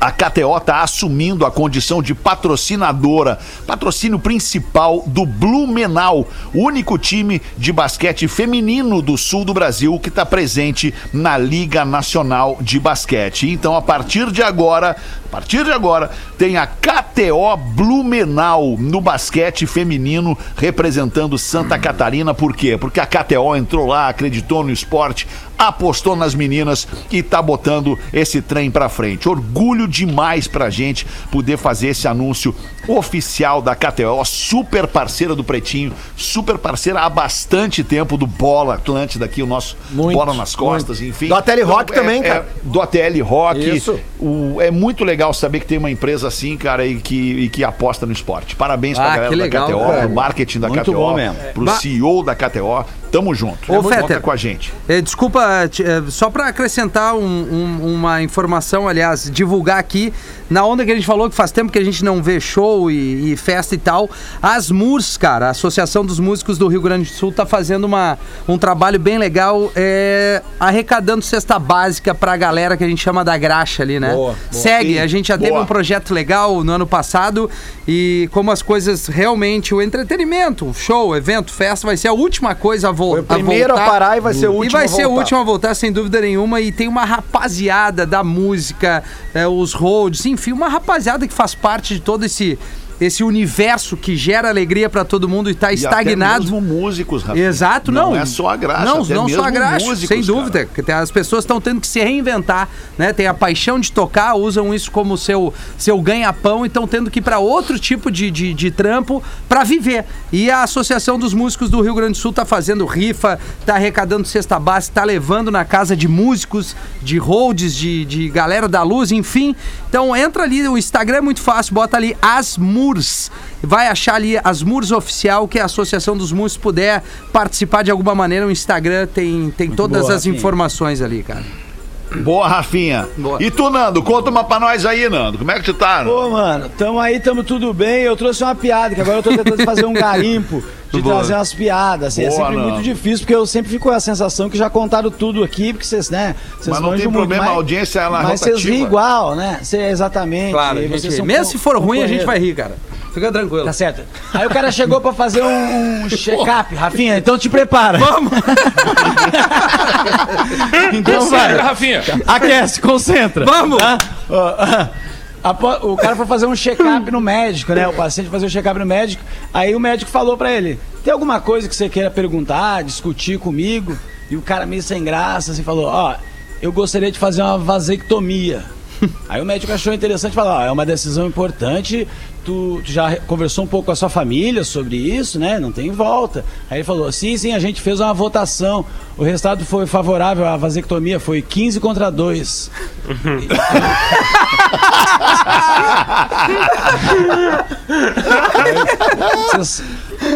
a KTO está assumindo a condição de patrocinadora, patrocínio principal do Blumenau, o único time de basquete feminino do sul do Brasil que está presente na Liga Nacional de Basquete. Então, a partir de agora, a partir de agora, tem a KTO Blumenau no basquete feminino representando Santa Catarina. Por quê? Porque a KTO entrou lá, acreditou no esporte, apostou nas meninas e tá botando esse trem pra frente. Orgulho demais pra gente poder fazer esse anúncio oficial da KTO, super parceira do Pretinho, super parceira há bastante tempo do Bola Atlântida aqui, o nosso Muito, Bola nas costas, enfim. Do ATL Rock é- também, é- cara. do ATL Rock. Isso. O- é muito legal saber que tem uma empresa assim, cara, e que, e que aposta no esporte. Parabéns pra Ah, galera legal, da KTO, cara. pro marketing da Muito KTO, bom mesmo. pro Ba- CEO da KTO. Tamo junto. Ô, Fetter. com a gente. É, desculpa, t- é, só para acrescentar um- um- uma informação, aliás, divulgar aqui, na onda que a gente falou que faz tempo que a gente não vê show e, e festa e tal, as MURS, cara, a Associação dos Músicos do Rio Grande do Sul, tá fazendo uma, um trabalho bem legal, é, arrecadando cesta básica pra galera que a gente chama da graxa ali, né? Boa, boa. Segue, a gente já teve Boa. um projeto legal no ano passado e como as coisas realmente, o entretenimento, show, evento, festa, vai ser a última coisa a, vo Foi o primeiro a voltar. parar e vai ser o último E vai a ser o voltar. último a voltar, sem dúvida nenhuma. E tem uma rapaziada da música, é, os roads, enfim, uma rapaziada que faz parte de todo esse, esse universo que gera alegria pra todo mundo e tá E estagnado. até mesmo músicos, Rafinha. Exato, não. Não é só a graxa, Não, não só a graxa, músicos, sem cara. dúvida. tem- As pessoas estão tendo que se reinventar, né? Tem a paixão de tocar, usam isso como seu, seu ganha-pão e estão tendo que ir para outro tipo de, de, de trampo para viver. E a Associação dos Músicos do Rio Grande do Sul tá fazendo rifa, tá arrecadando cesta base, tá levando na casa de músicos, de holds, de, de galera da luz, enfim. Então entra ali, o Instagram é muito fácil, bota ali Asmurs. Vai achar ali Asmurs Oficial, que é a Associação dos Músicos, puder participar de alguma maneira, o Instagram tem, tem todas boa, as Rafinha. informações ali, cara. Boa, Rafinha. Boa. E tu, Nando, conta uma pra nós aí, Nando. Como é que tu tá? Nando? Pô, mano, tamo aí, tamo tudo bem. Eu trouxe uma piada, que agora eu tô tentando fazer um garimpo de Boa. trazer umas piadas. Assim, é Boa, sempre não. muito difícil, porque eu sempre fico com a sensação que já contaram tudo aqui, porque vocês, né? Vocês Mas não tem muito, problema, mas- a audiência ela é Mas vocês riem igual, né? Cê, exatamente. Claro, e gente vocês ri. são mesmo se for ruim, a gente vai rir, cara. Fica tranquilo. Tá certo. Aí o cara chegou pra fazer um, um check-up, Rafinha, então te prepara. Vamos! então Sério, vai. Rafinha. Aquece, concentra. Vamos! Tá? Ó, apo- O cara foi fazer um check-up no médico, né? O paciente fazer um check-up no médico. Aí o médico falou pra ele: tem alguma coisa que você queira perguntar, discutir comigo? E o cara meio sem graça, assim, falou: ó, eu gostaria de fazer uma vasectomia. Aí o médico achou interessante falou: ó, é uma decisão importante. Tu, tu já conversou um pouco com a sua família sobre isso, né? Não tem volta. Aí ele falou: sim, sim, a gente fez uma votação. O resultado foi favorável à vasectomia, foi 15 contra 2. Vocês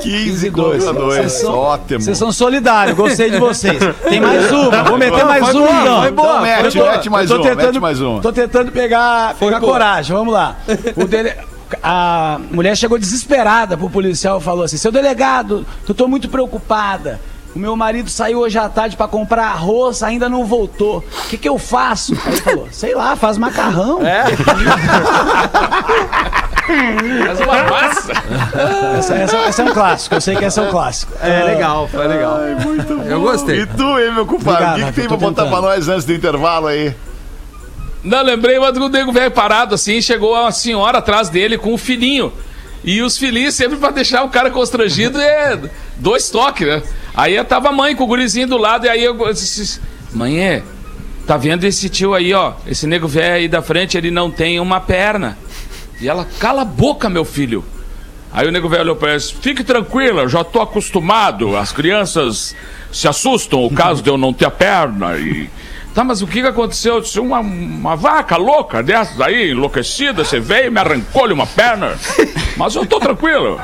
15 dois. contra 2. Vocês são- Ótimo. vocês são solidários, gostei de vocês. Tem mais uma, vou meter mais foi uma boa, então. foi boa. Então mete, tô- mete mais uma, tentando- mete mais uma. Tô tentando pegar, pegar boa. coragem, vamos lá. O dele- a mulher chegou desesperada pro policial e falou assim: seu delegado, eu tô muito preocupada. o meu marido saiu hoje à tarde pra comprar arroz, ainda não voltou. O que, que eu faço? Aí ele falou, sei lá, faz macarrão. Faz uma massa. Essa, essa, essa é um clássico, eu sei que essa é um clássico. É legal, foi legal. Eu gostei. E tu, hein, meu compadre? Obrigado, o que, que tem pra botar pra nós antes do intervalo aí? Não, lembrei, mas o nego velho parado assim, chegou uma senhora atrás dele com o filhinho. E os filhinhos, sempre pra deixar o cara constrangido, é dois toques, né? Aí tava a mãe com o gurizinho do lado, e aí eu disse, mãe, é, tá vendo esse tio aí, ó? Esse nego velho aí da frente, ele não tem uma perna. E ela, cala a boca, meu filho. Aí o nego velho olhou pra ela fique tranquila, eu já tô acostumado. As crianças se assustam o caso de eu não ter a perna. E... Tá, mas o que que aconteceu? Eu disse, uma, uma vaca louca dessas aí, enlouquecida, você veio e me arrancou-lhe uma perna. Mas eu tô tranquilo.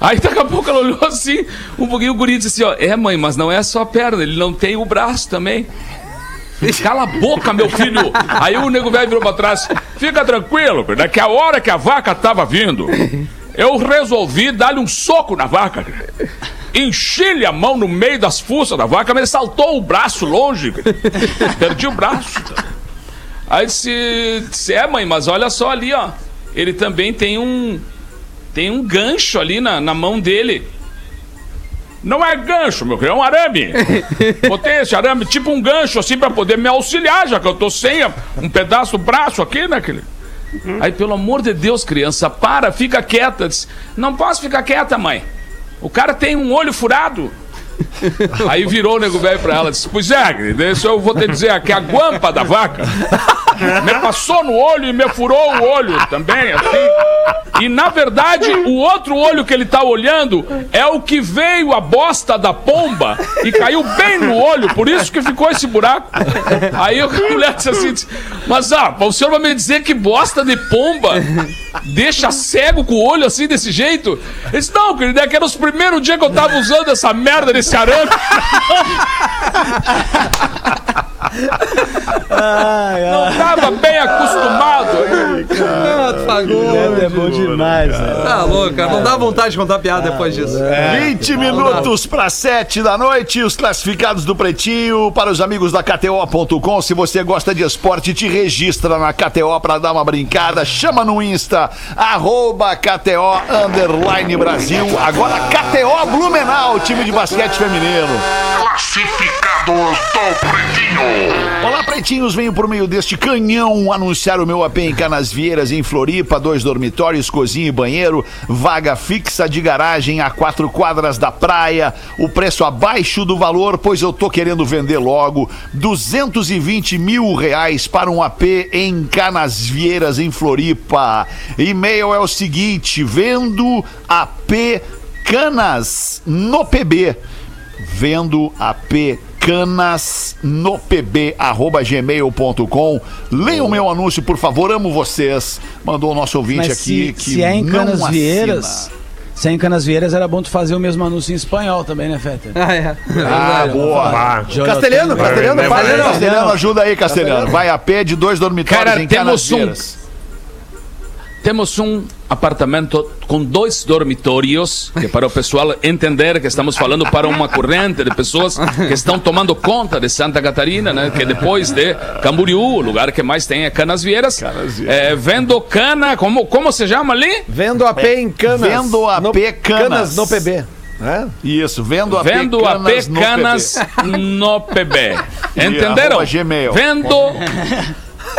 Aí daqui a pouco ela olhou assim, um pouquinho o guri disse assim, ó, é mãe, mas não é só a perna, ele não tem o braço também. Cala a boca, meu filho! Aí o nego velho virou pra trás. Fica tranquilo, daqui a hora que a vaca tava vindo, eu resolvi dar-lhe um soco na vaca. Enchi-lhe a mão no meio das fuças da vaca, mas ele saltou o braço longe. Perdi o braço. Aí disse, disse, é mãe, mas olha só ali, ó. Ele também tem um. Tem um gancho ali na, na mão dele. Não é gancho, meu filho, é um arame. Botei esse arame tipo um gancho assim pra poder me auxiliar, já que eu tô sem um pedaço do braço aqui, né, aquele. Aí, pelo amor de Deus, criança, para, fica quieta. Disse, não posso ficar quieta, mãe. O cara tem um olho furado. Aí virou o nego velho pra ela disse: Pois é, isso eu vou te dizer aqui, a guampa da vaca me passou no olho e me furou o olho também, assim. E na verdade, o outro olho que ele tá olhando é o que veio a bosta da pomba e caiu bem no olho, por isso que ficou esse buraco. Aí a mulher disse assim: Mas ah, o senhor vai me dizer que bosta de pomba deixa cego com o olho assim desse jeito? Ele disse: Não, querido, é que era os primeiros dias que eu tava usando essa merda desse Caramba! arame. Não tava bem acostumado. Ah, tu pagou. É, é bom demais, né? Tá louco, cara. Não dá vontade de contar piada depois disso. 20 minutos para 7 da noite, os classificados do Pretinho para os amigos da KTO.com. Se você gosta de esporte, te registra na KTO para dar uma brincada. Chama no Insta, arroba KTO Underline Brasil. Agora KTO Blumenau, time de basquete feminino. Classificados do Pretinho. Olá, pretinhos, venho por meio deste canhão anunciar o meu AP em Canasvieiras, em Floripa, dois dormitórios, cozinha e banheiro, vaga fixa de garagem a quatro quadras da praia, o preço abaixo do valor, pois eu tô querendo vender logo, 220 mil reais para um AP em Canasvieiras, em Floripa. E-mail é o seguinte, vendo AP Canas no PB vendo AP Canas no pb arroba gmail.com Leiam o meu anúncio, por favor, amo vocês. Mandou o nosso ouvinte Mas aqui se, que se é em não Canas assina. Vieiras, se é em Canas Vieiras, era bom tu fazer o mesmo anúncio em espanhol também, né, Feta? Ah, é. Ah, boa. Ah, Castelhano, Castelhano, ó. Castelhano, ajuda aí, Castelhano. Vai a pé de dois dormitórios Cara, em temos um- Canasvieiras. Temos um apartamento com dois dormitórios, que para o pessoal entender que estamos falando para uma corrente de pessoas que estão tomando conta de Santa Catarina, né? Que depois de Camboriú, o lugar que mais tem é Canasvieiras. Canasvieiras. É, vendo cana, como, como se chama ali? Vendo AP em Canas. Vendo AP no, Canas. no PB. né? Isso, vendo a Vendo a Canas no PB. Entenderam? arroba gmail. Vendo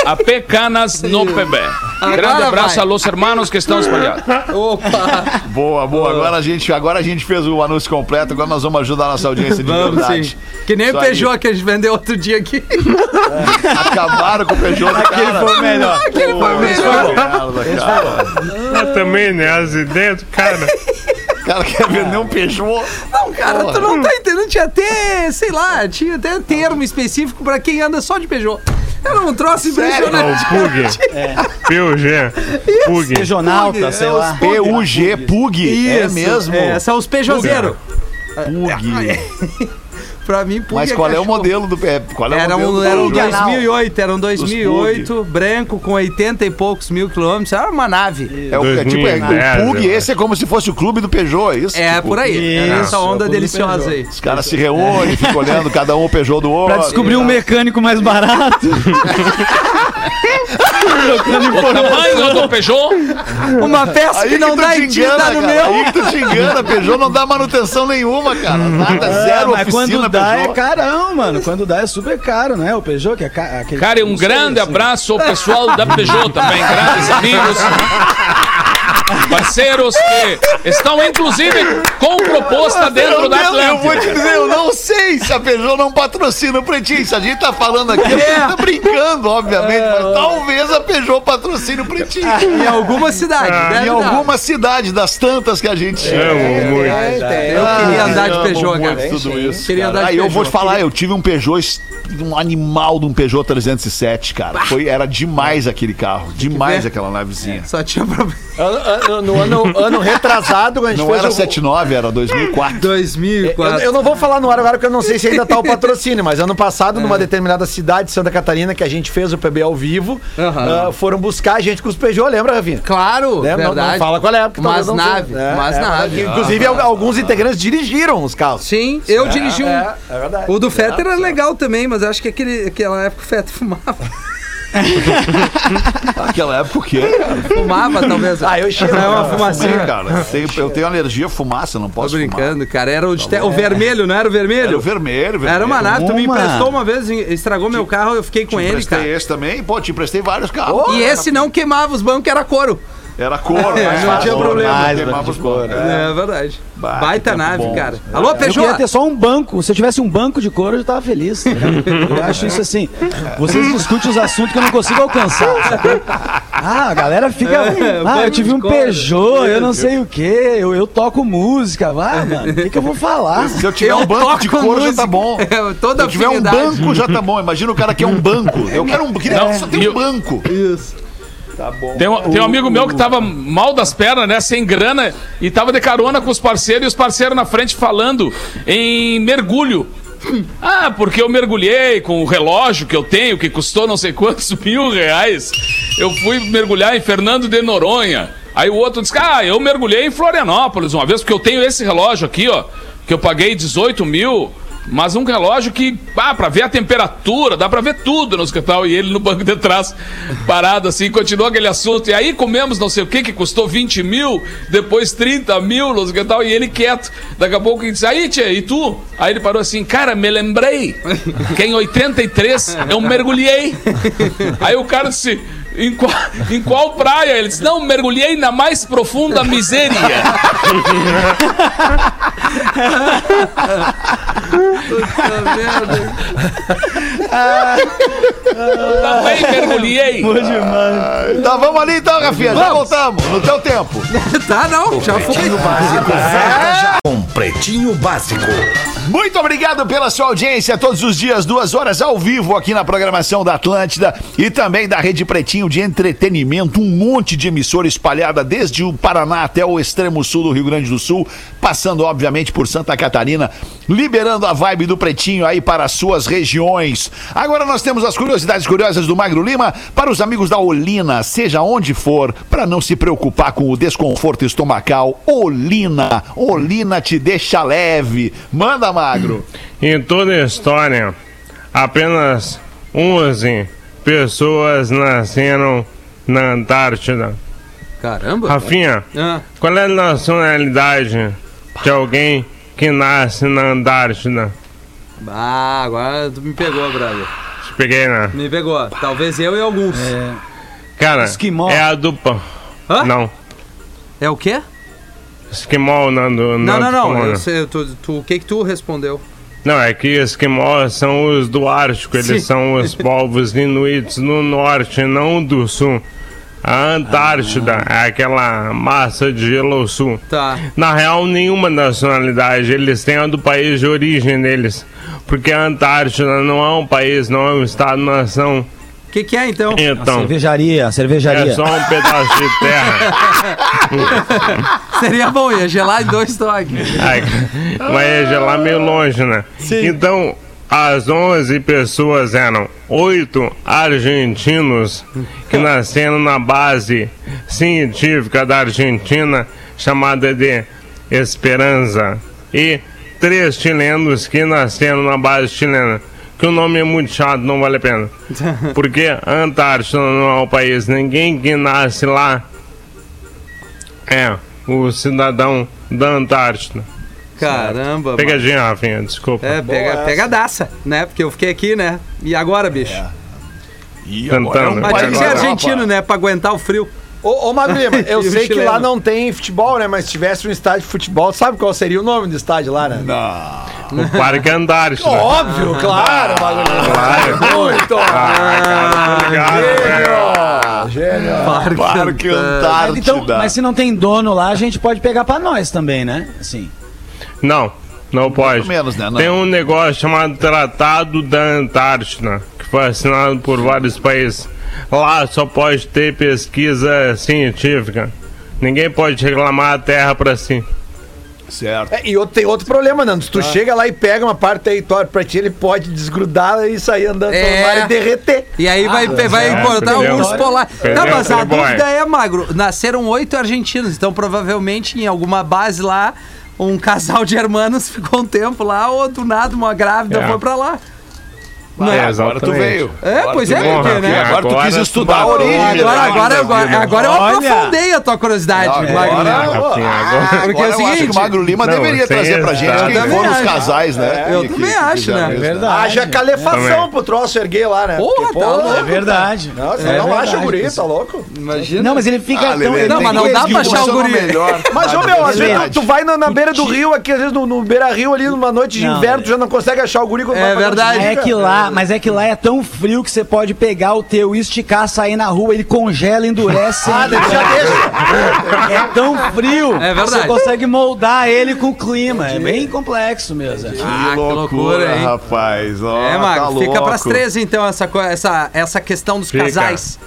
a Canas no PB. Grande Agora abraço vai. a los hermanos que estão espalhados. Opa! Boa, boa. Agora a, gente, agora a gente fez o anúncio completo, agora nós vamos ajudar a nossa audiência de Vamos verdade. sim. Que nem Isso o aí. Peugeot que a gente vendeu outro dia aqui. Acabaram com o Peugeot cara. foi o melhor. Aquele foi melhor. Merda, cara. eu também, né? As ideias do cara. O cara quer vender um Peugeot. Não, cara, tu não tá entendendo. Tinha até, sei lá, tinha até termo específico pra quem anda só de Peugeot. Era um troço Não, impressionante. Pug. PUG. Pug. Regionalta, sei lá. PUG, Pug. É Isso, mesmo? É, são os Peugeoteiros. Pug. Pra mim, Pug Mas qual é o cachorro. modelo do é, qual é o Era modelo um, era um Peugeot? 2008, era um 2008, branco, com 80 e poucos mil quilômetros. Era uma nave. É, o, é tipo, é, 2010, o Pug, esse é como se fosse o clube do Peugeot, é isso? É, Tipo, por aí. Isso, essa é o onda deliciosa aí. Os caras se reúnem, ficam olhando cada um o Peugeot do outro. Pra descobrir um mecânico mais barato. Tamanho do Peugeot. Uma peça que não dá em ti, no cara. meu. Aí que tu te engana, Peugeot não dá manutenção nenhuma, cara. Nada, zero mas oficina quando dá Peugeot. é carão, mano. Quando dá é super caro, né? O Peugeot, que é ca- aquele. Cara, e um grande assim. abraço ao pessoal da Peugeot também, grandes amigos. Parceiros que estão, inclusive, com proposta dentro Eu, da eu, eu vou te dizer, eu não sei se a Peugeot não patrocina o Pretinho. Se a gente tá falando aqui, a gente tá brincando, obviamente, mas talvez a Peugeot patrocine o Pretinho. Em alguma cidade. deve Em alguma cidade das tantas que a gente Amo muito. Eu queria andar de Peugeot, cara. tudo isso. Queria andar de Aí eu vou te falar, eu tive um Peugeot, um animal de um Peugeot 307, cara. Foi, era demais aquele carro, demais aquela navezinha. Só tinha problema. Ano- ano- No ano, ano retrasado, quando a gente Não fez era o- 79, era 2004. 2004. Eu, eu não vou falar no ar agora porque eu não sei se ainda tá o patrocínio, mas ano passado, numa determinada cidade de Santa Catarina, que a gente fez o PB ao vivo, Aham. ah, foram buscar a gente com os Peugeot, lembra, Rafinha? Claro, Lembra? Não- verdade. Não, fala qual é, porque não naves, seja. É, umas é, naves. que, Inclusive, al- alguns integrantes dirigiram os carros. Sim, eu dirigi um. É, é verdade. O do Fetter era legal também, mas acho que aquele, aquela época o Fetter fumava. Naquela época o quê? Fumava, talvez. Ah, eu cheiro. É uma fumacinha. cara. Eu tenho, eu tenho alergia à fumaça, não Tô posso brincando, cara. Era o, de te- o vermelho, não era o fumar. vermelho? Era o vermelho, vermelho. Era uma nave, tu me emprestou uma vez, estragou meu carro, eu fiquei com Te ele, emprestei cara. esse também. Pô, te emprestei vários carros. E esse não queimava os bancos, era couro. Era couro, É, mais não fácil, tinha problema. não Mais queimava de os couro, bancos. É, verdade. Bah, Baita nave, bom. cara. Alô, Eu queria Peugeot? ter só um banco. Se eu tivesse um banco de couro, eu já tava feliz. Eu acho isso assim. Vocês discutem os assuntos que eu não consigo alcançar. sabe? Ah, a galera fica. É, ah, banco eu tive um couro. Peugeot, eu não sei o quê. Eu, eu toco música. Vai, mano. O que, que eu vou falar? Se eu tiver Eu um banco de couro, já tá bom. É, toda Se eu tiver um banco, já tá bom. Imagina o cara que é um banco. Eu quero um. Queria Não, só ter e um banco. Isso. Tem um, tem um amigo meu que tava mal das pernas, né? Sem grana, e tava de carona com os parceiros, e os parceiros na frente falando em mergulho. Ah, porque eu mergulhei com o relógio que eu tenho, que custou não sei quantos mil reais. Eu fui mergulhar em Fernando de Noronha. Aí o outro disse: Ah, eu mergulhei em Florianópolis uma vez, porque eu tenho esse relógio aqui, ó, que eu paguei 18 mil. Mas um relógio que, ah, pra ver a temperatura, dá pra ver tudo no hospital. E ele no banco de trás, parado assim, continua aquele assunto. E aí comemos não sei o que, que custou 20 mil, depois 30 mil no hospital. E ele quieto. Daqui a pouco ele disse, aí, tia, e tu? Aí ele parou assim, cara, me lembrei que em 83 eu mergulhei. Aí o cara disse, em qual, em qual praia? Ele disse, não, mergulhei na mais profunda miséria. Puta merda. Também mergulhei. Tá, vamos ali então, Rafinha. Já voltamos. No teu tempo. Tá, não, já foi. Com Pretinho Básico. Muito obrigado pela sua audiência. Todos os dias, duas horas ao vivo aqui na programação da Atlântida e também da Rede Pretinho de entretenimento. Um monte de emissora espalhada desde o Paraná até o extremo sul do Rio Grande do Sul, passando obviamente por Santa Catarina, liberando a vibe do Pretinho aí para as suas regiões. Agora nós temos as curiosidades curiosas do Magro Lima para os amigos da Olina, seja onde for, para não se preocupar com o desconforto estomacal. Olina, Olina te deixa leve. Manda, Magro. Em toda a história, apenas 11 pessoas nasceram na Antártida. Caramba. Rafinha, Ah, qual é a nacionalidade de alguém que nasce na Antártida? Ah, agora tu me pegou, brother. Te peguei, né? Me pegou. Talvez eu e alguns. É, Cara, Esquimó. é a dupla. Hã? Não. o quê? Esquimó não do Não, não, não. Eu sei, tu, tu- o que que tu respondeu? Não, é que esquimós são os do Ártico, eles Sim. são os povos inuitos no norte, não do sul. A Antártida é aquela massa de gelo sul. Tá. Na real, nenhuma nacionalidade, eles têm a do país de origem deles. Porque a Antártida não é um país, não é um estado-nação. O que, que é então? Então, Cervejaria, cervejaria. é só um pedaço de terra. Seria bom, ia gelar em dois toques. Ai, Mas é gelar meio longe, né? Então, as 11 pessoas eram oito argentinos que nasceram na base científica da Argentina, chamada de Esperança, e três chilenos que nasceram na base chilena. Que o nome é muito chato, não vale a pena. Porque Antártida não é o país. Ninguém que nasce lá é o cidadão da Antártida. Caramba, mano. Pegadinha, Rafinha, desculpa. É, pega, pegadaça, né? Porque eu fiquei aqui, né? E agora, bicho? Tentando. Mas tinha que ser agora é uma argentino, né? Pra aguentar o frio. Ô, ô Magro Lima, eu E sei que lá não tem futebol, né? Mas se tivesse um estádio de futebol, sabe qual seria o nome do estádio lá, né? O Parque Antártida. Óbvio, claro. Claro. Muito! Ah, cara, obrigado, velho. Gênio! Parque Antártida. então, mas se não tem dono lá, a gente pode pegar pra nós também, né? Assim. Não, não pode. menos, né? Não. Tem um negócio chamado Tratado da Antártida, que foi assinado por vários países. Lá só pode ter pesquisa científica. Ninguém pode reclamar a terra pra si. Certo. É, e outro, tem outro problema, Nando. Se tu chega lá e pega uma parte do território pra ti, ele pode desgrudar e sair andando É. pelo mar e derreter. E aí vai, vai é, importar o perdeu. urso polar. Perdeu, Tá, mas a dúvida é, Magro, nasceram oito argentinos, então provavelmente em alguma base lá, um casal de hermanos ficou um tempo lá, ou do nada uma grávida É. foi pra lá. É, Agora tu veio. É, Agora pois é, porque, né? Agora tu Agora quis tu estudar a origem. Agora, né? agora, agora, agora eu aprofundei a tua curiosidade, Magro. agora- Rafinha, agora- Porque é o eu que o seguinte, Magro Lima Não, deveria trazer pra gente quem Eu foram os casais, né? eu que- também que acho, né? isso, Verdade. Haja calefação pro troço erguer lá, né? Porra, Porque, tá. É verdade. Não, você É não acha o guri, tá louco? Imagina. Não, mas ele fica Ah, tão. Não, mas não dá pra achar o guri. Mas, ô meu, às vezes Verdade. tu vai na, beira do rio, aqui, às vezes no, no beira rio ali, numa noite de Não, inverno, tu já não consegue achar o guri quando É vai verdade. É que lá, mas é que lá é tão frio que você pode pegar o teu, esticar, sair na rua, ele congela, endurece. Ah, já deixa. É tão frio É que verdade. você consegue moldar ele com o clima. É bem complexo mesmo. Ah, Que loucura, hein? rapaz. Ó, É, Magro, tá fica louco. pras 13 então essa, essa, essa questão dos Fica. casais.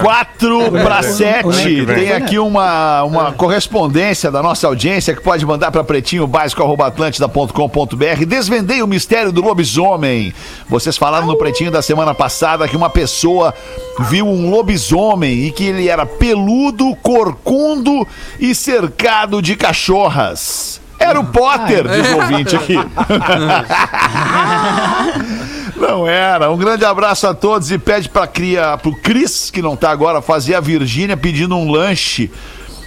4 para 7. vem. Tem aqui uma, uma correspondência da nossa audiência que pode mandar para pretinho básico.atlântida.com.br. Desvendei o mistério do lobisomem. Vocês falaram no pretinho da semana passada que uma pessoa viu um lobisomem e que ele era peludo, corcundo e cercado de cachorras. Era o Potter, diz o ouvinte aqui. Não era. Um grande abraço a todos e pede para cria pro Cris, que não tá agora, fazer a Virgínia pedindo um lanche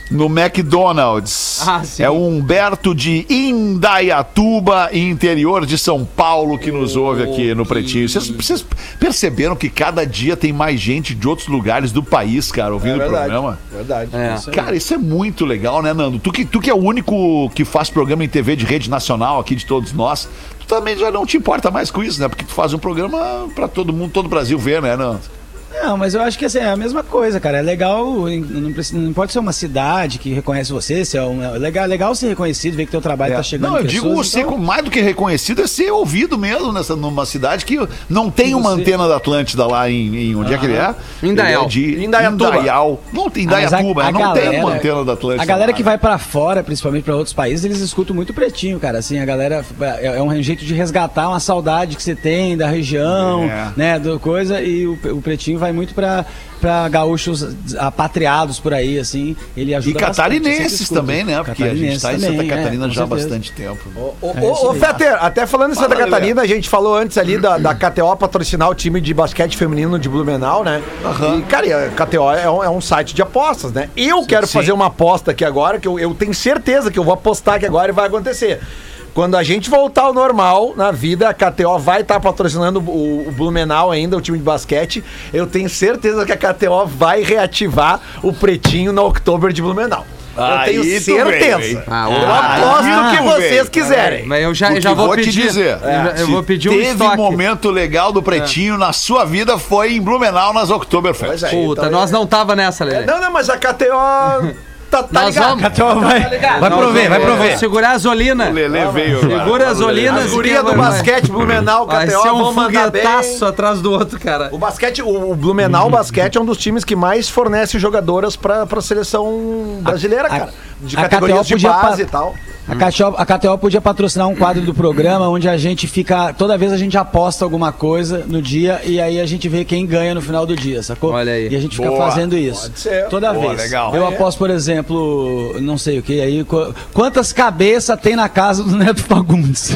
no McDonald's. Ah, sim. é o Humberto de Indaiatuba, interior de São Paulo, que nos ouve aqui no Pretinho. Vocês, vocês perceberam que cada dia tem mais gente de outros lugares do país, cara, ouvindo o programa? Verdade. É. Cara, isso é muito legal, né, Nando? Tu que, tu que é o único que faz programa em TV de rede nacional aqui de todos nós, tu também já não te importa mais com isso, né? Porque tu faz um programa pra todo mundo, todo o Brasil ver, né, Nando? Não, mas eu acho que assim, é a mesma coisa, cara. É legal, não, precisa, não pode ser uma cidade que reconhece você, se é, um, é legal, é legal ser reconhecido, ver que teu trabalho tá chegando Não, eu digo pessoas, ser então- como- mais do que reconhecido é ser ouvido mesmo nessa, numa cidade que não tem uma você- antena da Atlântida lá em, em- onde é que ele é? Indaial. É de Indaiatuba. Indaial. Não tem Ah, a- Indaiatuba, a não tem galera- uma antena da Atlântida. A galera lá. que vai pra fora, principalmente pra outros países, eles escutam muito pretinho, cara. Assim, a galera é é um jeito de resgatar uma saudade que você tem da região, É. né, do coisa e o, o pretinho vai muito pra para gaúchos apatriados por aí, assim, ele E ajuda sempre catarinenses também, né? Porque a gente Catarinenses tá em Santa também, é, Catarina com já há bastante tempo. Ô, ô, É ô. Fetter, até falando em Santa Fala, Catarina, a gente falou antes ali da, da KTO patrocinar o time de basquete feminino de Blumenau, né? E, cara, e a KTO é um, é um site de apostas, né? Eu quero sim. fazer uma aposta aqui agora, que eu, eu tenho certeza que eu vou apostar aqui agora e vai acontecer. Quando a gente voltar ao normal na vida, a KTO vai estar patrocinando o, o Blumenau ainda, o time de basquete. Eu tenho certeza que a KTO vai reativar o pretinho na Oktober de Blumenau. eu Aí tenho certeza. hein? Ah, eu o- aposto aí que vocês quiserem. Mas eu já, já vou, vou te pedir. dizer, eu, já- eu vou pedir um teve estoque. momento legal do Pretinho na sua vida foi em Blumenau nas Oktoberfest. É. Puta, Então, nós não tava nessa, Lelê. Não, não, mas a KTO. tá, tá Nós ligado. vamos. Então vai, vai Nós prover, vai prover. Segurar as olinas. O Lelê veio. Segura as olinas. As gurias do basquete, Blumenau, Vai ser um foguetaço atrás do outro, cara. O basquete, o, Blumenau Basquete é um dos times que mais fornece jogadoras pra, pra seleção brasileira, cara. De a categorias KTO de base pa- e tal. A KTO, a KTO podia patrocinar um quadro do programa onde a gente fica. Toda vez a gente aposta alguma coisa no dia e aí a gente vê quem ganha no final do dia, sacou? Olha aí. E a gente fica Boa. fazendo isso. Pode ser. Toda Boa, vez. legal. Eu aposto, por exemplo, não sei o que, aí. qu- Quantas cabeças tem na casa do Neto Fagundes?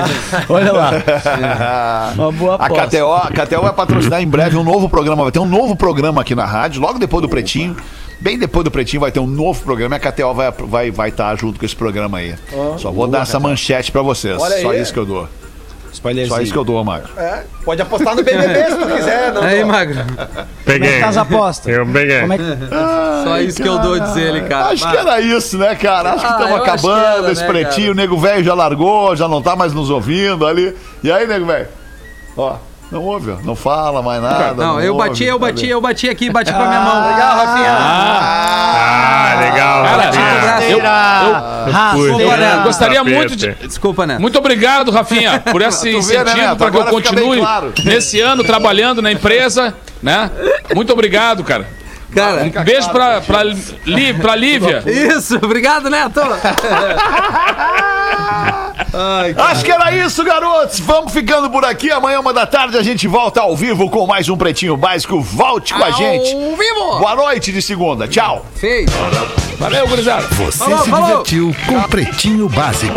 Olha lá. Uma boa A aposta. KTO, a KTO vai patrocinar em breve um novo programa. Vai ter um novo programa aqui na rádio, logo depois do Pretinho. Bem depois do Pretinho vai ter um novo programa e a KTO vai estar vai, vai tá junto com esse programa aí. Só vou dar essa manchete pra vocês. Olha Só aí. isso que eu dou. Só isso que eu dou, Magro. É, pode apostar no BBB se tu quiser. Não, Aí. Magro. Como é Peguei. que tá as apostas? Eu peguei. Como é que... Só isso que eu dou, diz ele, cara. Acho que era isso, né, cara? Acho que Ah, estamos que acabando era, esse né, pretinho. cara? O nego velho já largou, já não tá mais nos ouvindo ali. E aí, nego velho? Ó, não ouve, ó. Não fala mais nada. Não, eu ouve, bati, eu sabe? bati, eu bati aqui, bati com a minha mão. Legal, Rafinha. Ah, legal. Cara, Rafinha. eu, eu- Raça. Puxa, Desculpa, né? eu gostaria tapete. muito de. Desculpa, né? Muito obrigado, Rafinha, por esse né, incentivo Neto? para que eu continue claro. nesse ano trabalhando na empresa, né? Muito obrigado, cara. Cara, Um beijo pra, pra, Li, pra Lívia. isso, obrigado, Neto. Acho que era isso, garotos. Vamos ficando por aqui. Amanhã, uma da tarde, a gente volta ao vivo com mais um Pretinho Básico. Volte com a gente. Ao vivo. Boa noite de segunda. Tchau. Feio. Valeu, gurizada. Você Falou, se falou. divertiu com Pretinho Básico.